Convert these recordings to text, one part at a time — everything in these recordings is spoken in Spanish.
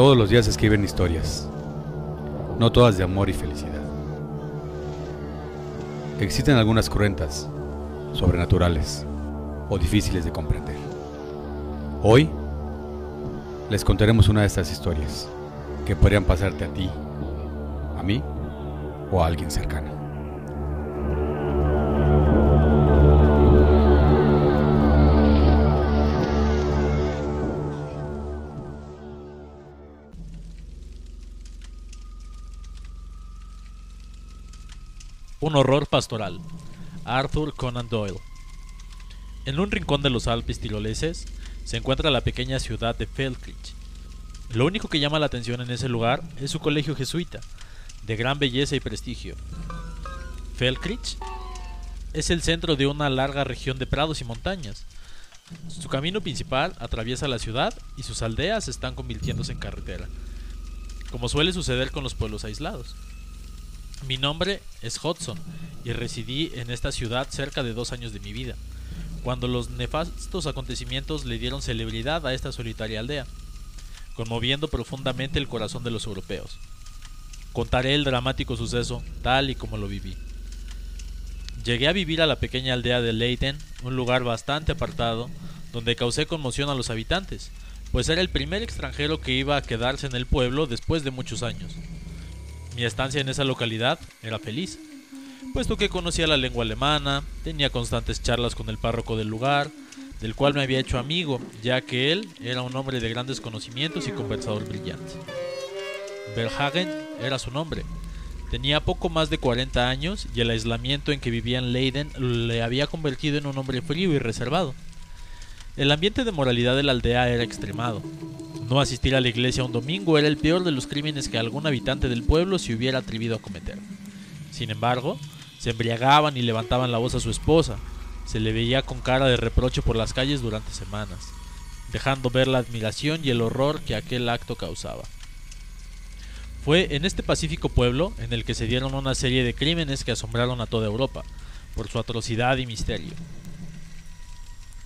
Todos los días escriben historias, no todas de amor y felicidad. Existen algunas cruentas, sobrenaturales o difíciles de comprender. Hoy les contaremos una de estas historias que podrían pasarte a ti, a mí o a alguien cercano. Un horror pastoral. Arthur Conan Doyle. En un rincón de los Alpes tiroleses se encuentra la pequeña ciudad de Feldkirch. Lo único que llama la atención en ese lugar es su colegio jesuita, de gran belleza y prestigio. Feldkirch es el centro de una larga región de prados y montañas. Su camino principal atraviesa la ciudad y sus aldeas están convirtiéndose en carretera, como suele suceder con los pueblos aislados. Mi nombre es Hudson y residí en esta ciudad cerca de dos años de mi vida, cuando los nefastos acontecimientos le dieron celebridad a esta solitaria aldea, conmoviendo profundamente el corazón de los europeos. Contaré el dramático suceso tal y como lo viví. Llegué a vivir a la pequeña aldea de Leiden, un lugar bastante apartado, donde causé conmoción a los habitantes, pues era el primer extranjero que iba a quedarse en el pueblo después de muchos años. Mi estancia en esa localidad era feliz, puesto que conocía la lengua alemana, tenía constantes charlas con el párroco del lugar, del cual me había hecho amigo, ya que él era un hombre de grandes conocimientos y conversador brillante. Verhagen era su nombre. Tenía poco más de 40 años y el aislamiento en que vivía en Leiden le había convertido en un hombre frío y reservado. El ambiente de moralidad de la aldea era extremado. No asistir a la iglesia un domingo era el peor de los crímenes que algún habitante del pueblo se hubiera atrevido a cometer. Sin embargo, se embriagaban y levantaban la voz a su esposa. Se le veía con cara de reproche por las calles durante semanas, dejando ver la admiración y el horror que aquel acto causaba. Fue en este pacífico pueblo en el que se dieron una serie de crímenes que asombraron a toda Europa, por su atrocidad y misterio.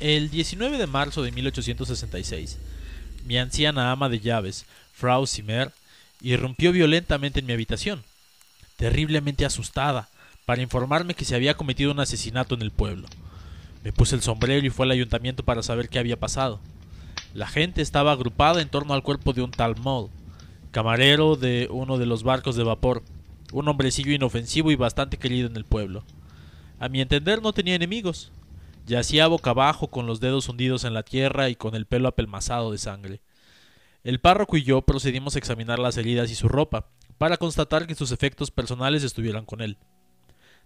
El 19 de marzo de 1866, mi anciana ama de llaves, Frau Zimmer, irrumpió violentamente en mi habitación, terriblemente asustada, para informarme que se había cometido un asesinato en el pueblo. Me puse el sombrero y fue al ayuntamiento para saber qué había pasado. La gente estaba agrupada en torno al cuerpo de un tal Moll, camarero de uno de los barcos de vapor, un hombrecillo inofensivo y bastante querido en el pueblo. A mi entender no tenía enemigos. Yacía boca abajo con los dedos hundidos en la tierra y con el pelo apelmazado de sangre. El párroco y yo procedimos a examinar las heridas y su ropa, para constatar que sus efectos personales estuvieran con él.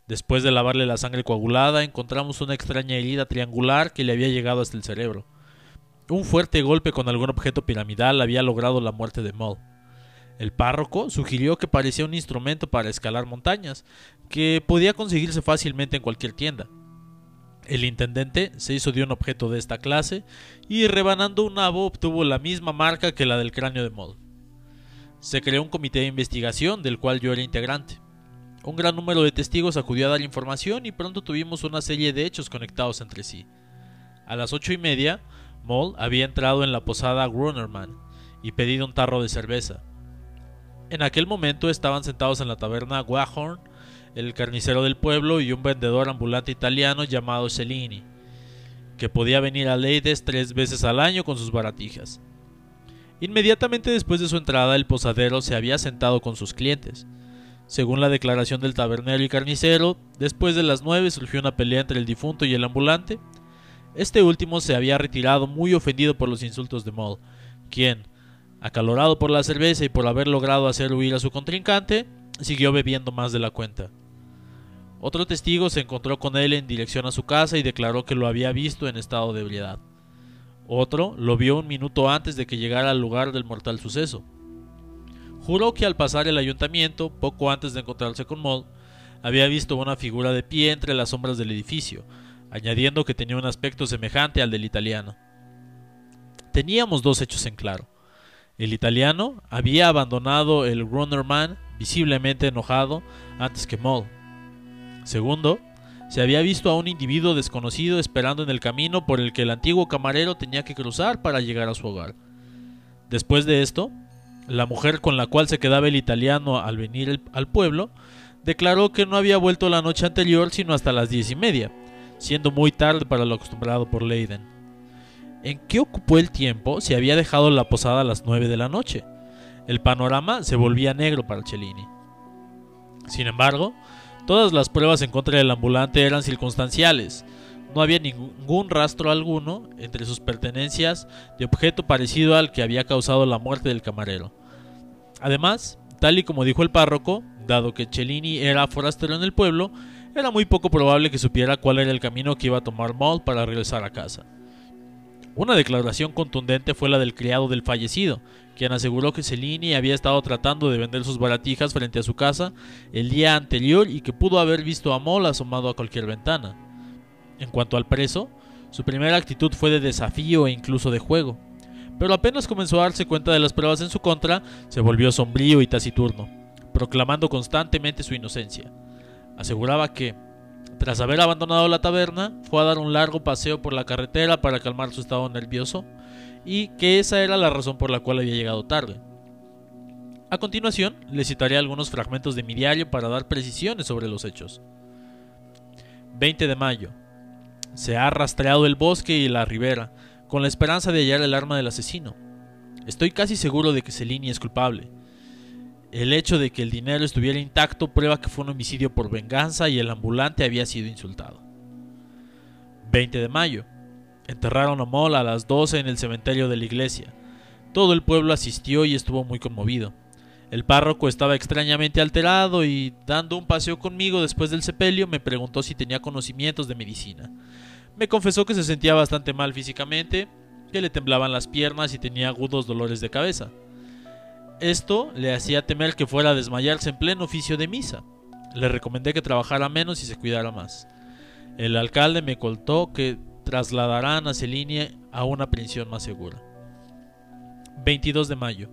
Después de lavarle la sangre coagulada, encontramos una extraña herida triangular que le había llegado hasta el cerebro. Un fuerte golpe con algún objeto piramidal había logrado la muerte de Moll. El párroco sugirió que parecía un instrumento para escalar montañas, que podía conseguirse fácilmente en cualquier tienda. El intendente se hizo de un objeto de esta clase y rebanando un nabo obtuvo la misma marca que la del cráneo de Moll. Se creó un comité de investigación del cual yo era integrante. Un gran número de testigos acudió a dar información y pronto tuvimos una serie de hechos conectados entre sí. A las ocho y media, Moll había entrado en la posada Grunerman y pedido un tarro de cerveza. En aquel momento estaban sentados en la taberna Wahorn el carnicero del pueblo y un vendedor ambulante italiano llamado Cellini, que podía venir a Leides tres veces al año con sus baratijas. Inmediatamente después de su entrada, el posadero se había sentado con sus clientes. Según la declaración del tabernero y carnicero, después de las nueve surgió una pelea entre el difunto y el ambulante. Este último se había retirado muy ofendido por los insultos de Moll, quien, acalorado por la cerveza y por haber logrado hacer huir a su contrincante, siguió bebiendo más de la cuenta. Otro testigo se encontró con él en dirección a su casa y declaró que lo había visto en estado de ebriedad. Otro lo vio un minuto antes de que llegara al lugar del mortal suceso. Juró que al pasar el ayuntamiento, poco antes de encontrarse con Moll, había visto una figura de pie entre las sombras del edificio, añadiendo que tenía un aspecto semejante al del italiano. Teníamos dos hechos en claro. El italiano había abandonado el Runnerman visiblemente enojado antes que Moll. Segundo, se había visto a un individuo desconocido esperando en el camino por el que el antiguo camarero tenía que cruzar para llegar a su hogar. Después de esto, La mujer con la cual se quedaba el italiano al venir al pueblo declaró que no había vuelto la noche anterior sino hasta las diez y media, siendo muy tarde para lo acostumbrado por Leiden. ¿En qué ocupó el tiempo si había dejado la posada a las nueve de la noche? El panorama se volvía negro para Cellini. Sin embargo, todas las pruebas en contra del ambulante eran circunstanciales. No había ningún rastro alguno entre sus pertenencias de objeto parecido al que había causado la muerte del camarero. Además, tal y como dijo el párroco, dado que Cellini era forastero en el pueblo, era muy poco probable que supiera cuál era el camino que iba a tomar Maul para regresar a casa. Una declaración contundente fue la del criado del fallecido, quien aseguró que Cellini había estado tratando de vender sus baratijas frente a su casa el día anterior y que pudo haber visto a Moll asomado a cualquier ventana. En cuanto al preso, su primera actitud fue de desafío e incluso de juego, pero apenas comenzó a darse cuenta de las pruebas en su contra, se volvió sombrío y taciturno, proclamando constantemente su inocencia. Aseguraba que, tras haber abandonado la taberna, fue a dar un largo paseo por la carretera para calmar su estado nervioso y que esa era la razón por la cual había llegado tarde. A continuación, le citaré algunos fragmentos de mi diario para dar precisiones sobre los hechos. 20 de mayo. Se ha rastreado el bosque y la ribera, con la esperanza de hallar el arma del asesino. Estoy casi seguro de que Celini es culpable. El hecho de que el dinero estuviera intacto prueba que fue un homicidio por venganza y el ambulante había sido insultado. 20 de mayo. Enterraron a Moll a las 12 en el cementerio de la iglesia. Todo el pueblo asistió y estuvo muy conmovido. El párroco estaba extrañamente alterado y, dando un paseo conmigo después del sepelio, me preguntó si tenía conocimientos de medicina. Me confesó que se sentía bastante mal físicamente, que le temblaban las piernas y tenía agudos dolores de cabeza. Esto le hacía temer que fuera a desmayarse en pleno oficio de misa. Le recomendé que trabajara menos y se cuidara más. El alcalde me contó que trasladarán a Celini a una prisión más segura. 22 de mayo.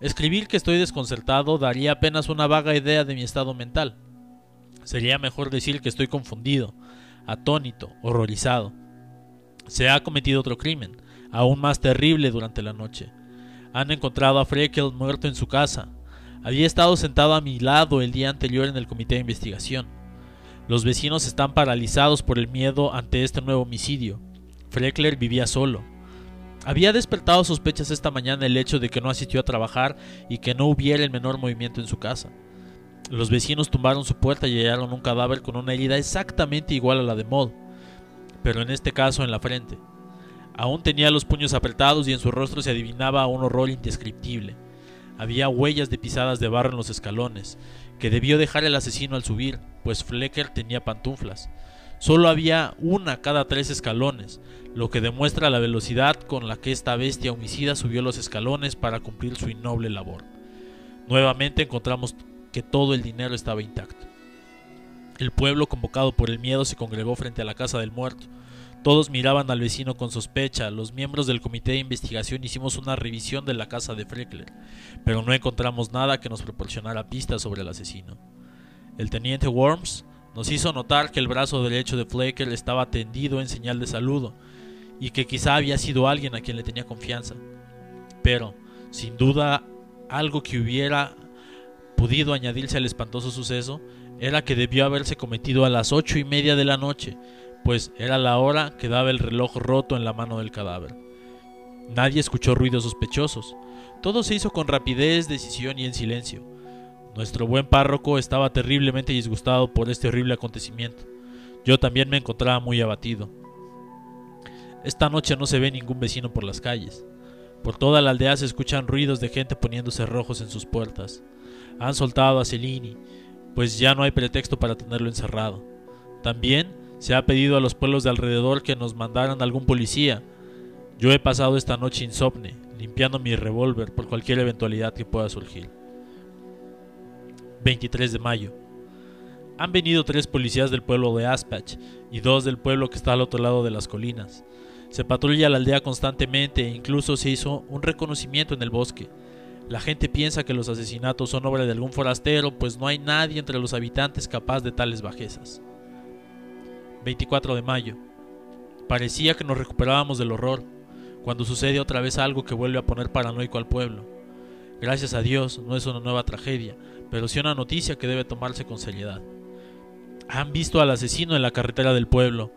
Escribir que estoy desconcertado daría apenas una vaga idea de mi estado mental. Sería mejor decir que estoy confundido, atónito, horrorizado. Se ha cometido otro crimen, aún más terrible durante la noche. Han encontrado a Freckle muerto en su casa. Había estado sentado a mi lado el día anterior en el comité de investigación. Los vecinos están paralizados por el miedo ante este nuevo homicidio. Freckler vivía solo. Había despertado sospechas esta mañana el hecho de que no asistió a trabajar y que no hubiera el menor movimiento en su casa. Los vecinos tumbaron su puerta y hallaron un cadáver con una herida exactamente igual a la de Moll, pero en este caso en la frente. Aún tenía los puños apretados y en su rostro se adivinaba un horror indescriptible. Había huellas de pisadas de barro en los escalones, que debió dejar el asesino al subir, pues Flecker tenía pantuflas. Solo había una cada tres escalones, lo que demuestra la velocidad con la que esta bestia homicida subió los escalones para cumplir su innoble labor. Nuevamente encontramos que todo el dinero estaba intacto. El pueblo, convocado por el miedo, se congregó frente a la casa del muerto. Todos miraban al vecino con sospecha. Los miembros del comité de investigación hicimos una revisión de la casa de Freckler, pero no encontramos nada que nos proporcionara pistas sobre el asesino. El teniente Worms nos hizo notar que el brazo derecho de Freckler estaba tendido en señal de saludo y que quizá había sido alguien a quien le tenía confianza. Pero, sin duda, algo que hubiera podido añadirse al espantoso suceso era que debió haberse cometido a las ocho y media de la noche, pues era la hora que daba el reloj roto en la mano del cadáver. Nadie escuchó ruidos sospechosos. Todo se hizo con rapidez, decisión y en silencio. Nuestro buen párroco estaba terriblemente disgustado por este horrible acontecimiento. Yo también me encontraba muy abatido. Esta noche no se ve ningún vecino por las calles. Por toda la aldea se escuchan ruidos de gente poniéndose rojos en sus puertas. Han soltado a Celini, pues ya no hay pretexto para tenerlo encerrado. También se ha pedido a los pueblos de alrededor que nos mandaran algún policía. Yo he pasado esta noche insomne, limpiando mi revólver por cualquier eventualidad que pueda surgir. 23 de mayo. Han venido tres policías del pueblo de Aspach y dos del pueblo que está al otro lado de las colinas. Se patrulla la aldea constantemente e incluso se hizo un reconocimiento en el bosque. La gente piensa que los asesinatos son obra de algún forastero, pues no hay nadie entre los habitantes capaz de tales bajezas. 24 de mayo. Parecía que nos recuperábamos del horror, cuando sucede otra vez algo que vuelve a poner paranoico al pueblo. Gracias a Dios no es una nueva tragedia, pero sí una noticia que debe tomarse con seriedad. Han visto al asesino en la carretera del pueblo,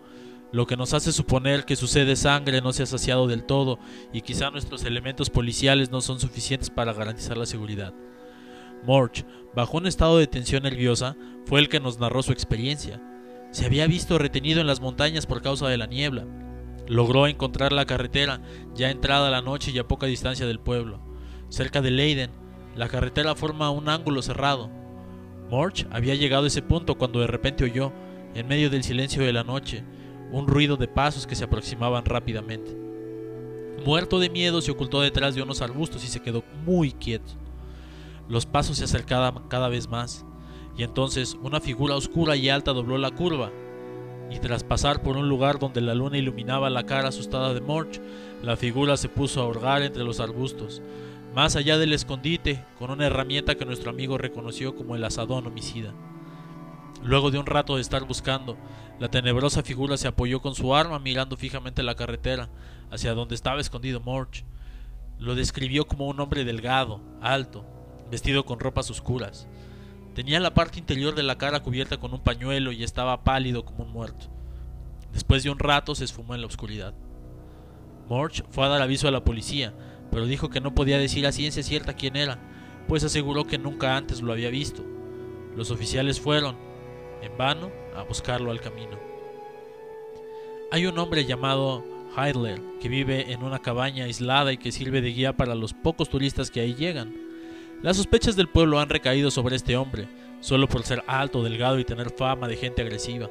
lo que nos hace suponer que su sangre no se ha saciado del todo y quizá nuestros elementos policiales no son suficientes para garantizar la seguridad. Morch, bajo un estado de tensión nerviosa, fue el que nos narró su experiencia. Se había visto retenido en las montañas por causa de la niebla. Logró encontrar la carretera ya entrada la noche y a poca distancia del pueblo. Cerca de Leiden, la carretera forma un ángulo cerrado. Morch había llegado a ese punto cuando de repente oyó, en medio del silencio de la noche, un ruido de pasos que se aproximaban rápidamente. Muerto de miedo se ocultó detrás de unos arbustos y se quedó muy quieto. Los pasos se acercaban cada vez más, y entonces una figura oscura y alta dobló la curva, y tras pasar por un lugar donde la luna iluminaba la cara asustada de Morch, la figura se puso a hurgar entre los arbustos, más allá del escondite, con una herramienta que nuestro amigo reconoció como el asadón homicida. Luego de un rato de estar buscando, la tenebrosa figura se apoyó con su arma mirando fijamente la carretera, hacia donde estaba escondido Morch. Lo describió como un hombre delgado, alto, vestido con ropas oscuras. Tenía la parte interior de la cara cubierta con un pañuelo y estaba pálido como un muerto. Después de un rato se esfumó en la oscuridad. Morch fue a dar aviso a la policía, pero dijo que no podía decir a ciencia cierta quién era, pues aseguró que nunca antes lo había visto. Los oficiales fueron, en vano, a buscarlo al camino. Hay un hombre llamado Heidler que vive en una cabaña aislada y que sirve de guía para los pocos turistas que ahí llegan. Las sospechas del pueblo han recaído sobre este hombre, solo por ser alto, delgado y tener fama de gente agresiva.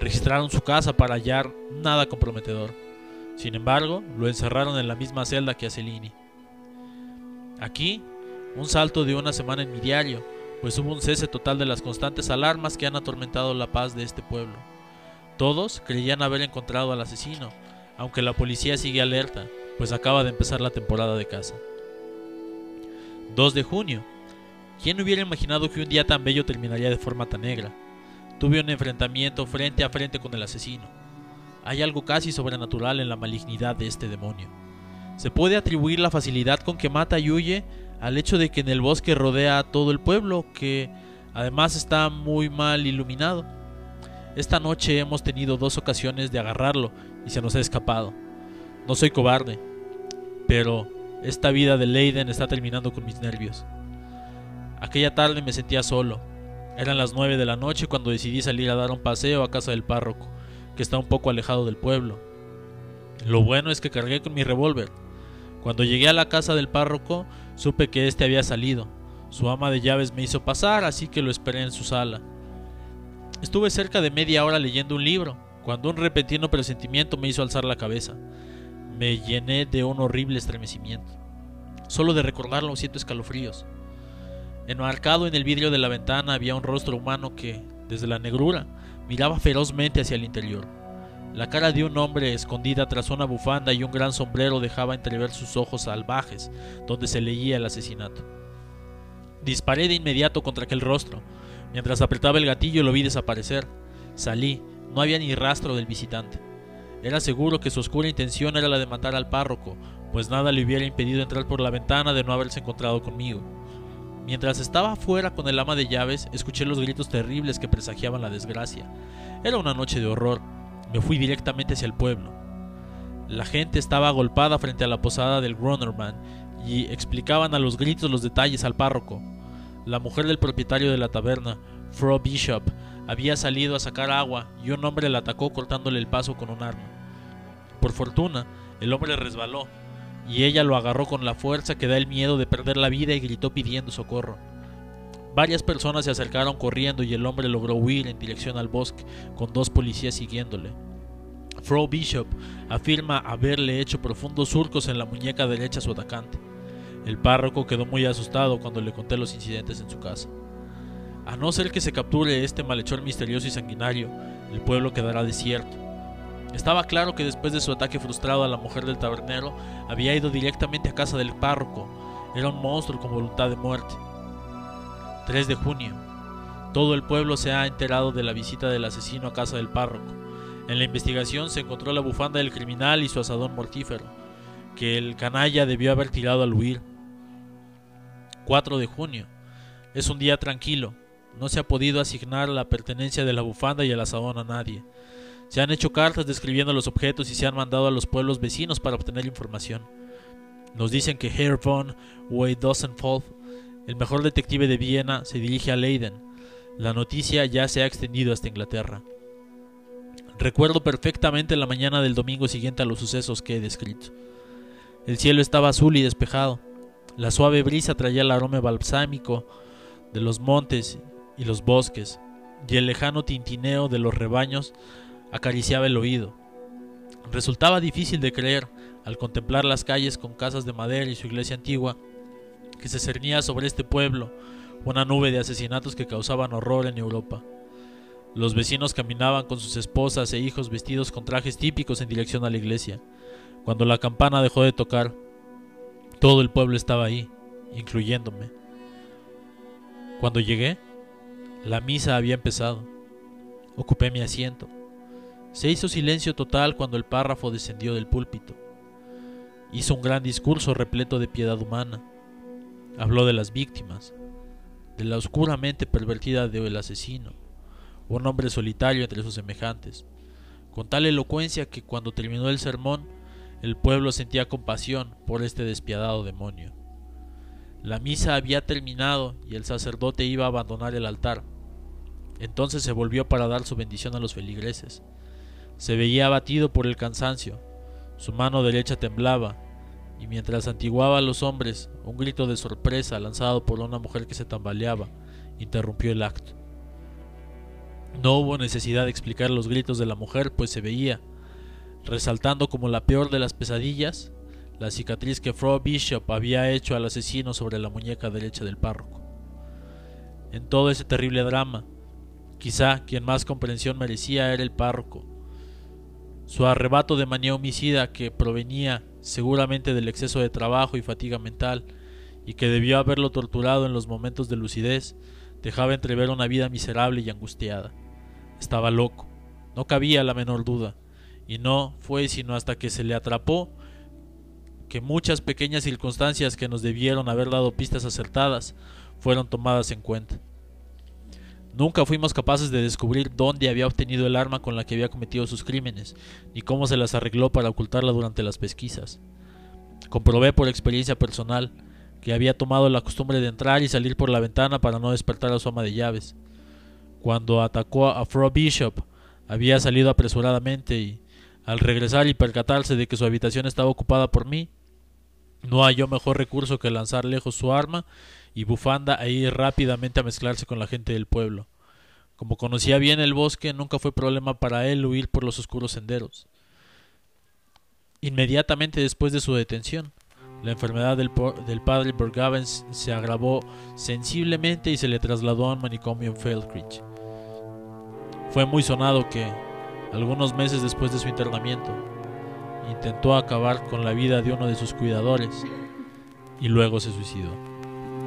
Registraron su casa para hallar nada comprometedor. Sin embargo, lo encerraron en la misma celda que a Celini. Aquí, un salto de una semana en mi diario, pues hubo un cese total de las constantes alarmas que han atormentado la paz de este pueblo. Todos creían haber encontrado al asesino, aunque la policía sigue alerta, pues acaba de empezar la temporada de caza. 2 de junio. ¿Quién hubiera imaginado que un día tan bello terminaría de forma tan negra? Tuve un enfrentamiento frente a frente con el asesino. Hay algo casi sobrenatural en la malignidad de este demonio. Se puede atribuir la facilidad con que mata y huye al hecho de que en el bosque rodea a todo el pueblo, que además está muy mal iluminado. Esta noche hemos tenido dos ocasiones de agarrarlo y se nos ha escapado. No soy cobarde, pero esta vida de Leiden está terminando con mis nervios. Aquella tarde me sentía solo. Eran las nueve de la noche cuando decidí salir a dar un paseo a casa del párroco que está un poco alejado del pueblo. Lo bueno es que cargué con mi revólver. Cuando llegué a la casa del párroco, supe que éste había salido. Su ama de llaves me hizo pasar, así que lo esperé en su sala. Estuve cerca de media hora leyendo un libro, cuando un repentino presentimiento me hizo alzar la cabeza. Me llené de un horrible estremecimiento. Solo de recordarlo siento escalofríos. Enmarcado en el vidrio de la ventana había un rostro humano que, desde la negrura, miraba ferozmente hacia el interior. La cara de un hombre escondida tras una bufanda y un gran sombrero dejaba entrever sus ojos salvajes, donde se leía el asesinato. Disparé de inmediato contra aquel rostro. Mientras apretaba el gatillo lo vi desaparecer. Salí, no había ni rastro del visitante. Era seguro que su oscura intención era la de matar al párroco, pues nada le hubiera impedido entrar por la ventana de no haberse encontrado conmigo. Mientras estaba afuera con el ama de llaves, escuché los gritos terribles que presagiaban la desgracia. Era una noche de horror. Me fui directamente hacia el pueblo. La gente estaba agolpada frente a la posada del Gronerman y explicaban a los gritos los detalles al párroco. La mujer del propietario de la taberna, Fro Bishop, había salido a sacar agua y un hombre la atacó cortándole el paso con un arma. Por fortuna, el hombre resbaló y ella lo agarró con la fuerza que da el miedo de perder la vida y gritó pidiendo socorro. Varias personas se acercaron corriendo y el hombre logró huir en dirección al bosque, con dos policías siguiéndole. Fro Bishop afirma haberle hecho profundos surcos en la muñeca derecha a su atacante. El párroco quedó muy asustado cuando le conté los incidentes en su casa. A no ser que se capture este malhechor misterioso y sanguinario, el pueblo quedará desierto. Estaba claro que después de su ataque frustrado a la mujer del tabernero, había ido directamente a casa del párroco. Era un monstruo con voluntad de muerte. 3 de junio. Todo el pueblo se ha enterado de la visita del asesino a casa del párroco. En la investigación se encontró la bufanda del criminal y su asadón mortífero, que el canalla debió haber tirado al huir. 4 de junio. Es un día tranquilo. No se ha podido asignar la pertenencia de la bufanda y el asadón a nadie. Se han hecho cartas describiendo los objetos y se han mandado a los pueblos vecinos para obtener información. Nos dicen que Herr von Weidosenfold, el mejor detective de Viena, se dirige a Leiden. La noticia ya se ha extendido hasta Inglaterra. Recuerdo perfectamente la mañana del domingo siguiente a los sucesos que he descrito. El cielo estaba azul y despejado. La suave brisa traía el aroma balsámico de los montes y los bosques, y el lejano tintineo de los rebaños acariciaba el oído. Resultaba difícil de creer, al contemplar las calles con casas de madera y su iglesia antigua, que se cernía sobre este pueblo una nube de asesinatos que causaban horror en Europa. Los vecinos caminaban con sus esposas e hijos vestidos con trajes típicos en dirección a la iglesia. Cuando la campana dejó de tocar, todo el pueblo estaba ahí, incluyéndome. Cuando llegué, la misa había empezado. Ocupé mi asiento. Se hizo silencio total cuando el párrafo descendió del púlpito. Hizo un gran discurso repleto de piedad humana. Habló de las víctimas, de la oscuramente pervertida del asesino, un hombre solitario entre sus semejantes, con tal elocuencia que cuando terminó el sermón, el pueblo sentía compasión por este despiadado demonio. La misa había terminado y el sacerdote iba a abandonar el altar. Entonces se volvió para dar su bendición a los feligreses. Se veía abatido por el cansancio. Su mano derecha temblaba, y mientras antiguaba a los hombres, un grito de sorpresa lanzado por una mujer que se tambaleaba interrumpió el acto. No hubo necesidad de explicar los gritos de la mujer, pues se veía, resaltando como la peor de las pesadillas, la cicatriz que Frau Bishop había hecho al asesino sobre la muñeca derecha del párroco. En todo ese terrible drama, quizá quien más comprensión merecía era el párroco, su arrebato de manía homicida que provenía seguramente del exceso de trabajo y fatiga mental, y que debió haberlo torturado en los momentos de lucidez, dejaba entrever una vida miserable y angustiada. Estaba loco, no cabía la menor duda, y no fue sino hasta que se le atrapó que muchas pequeñas circunstancias que nos debieron haber dado pistas acertadas fueron tomadas en cuenta. Nunca fuimos capaces de descubrir dónde había obtenido el arma con la que había cometido sus crímenes, ni cómo se las arregló para ocultarla durante las pesquisas. Comprobé por experiencia personal que había tomado la costumbre de entrar y salir por la ventana para no despertar a su ama de llaves. Cuando atacó a Fro Bishop, había salido apresuradamente y, al regresar y percatarse de que su habitación estaba ocupada por mí, no halló mejor recurso que lanzar lejos su arma y bufanda e ir rápidamente a mezclarse con la gente del pueblo. Como conocía bien el bosque, nunca fue problema para él huir por los oscuros senderos. Inmediatamente después de su detención, la enfermedad del, padre Bergavens se agravó sensiblemente y se le trasladó a un manicomio en Feldkirch. Fue muy sonado que, algunos meses después de su internamiento, intentó acabar con la vida de uno de sus cuidadores y luego se suicidó.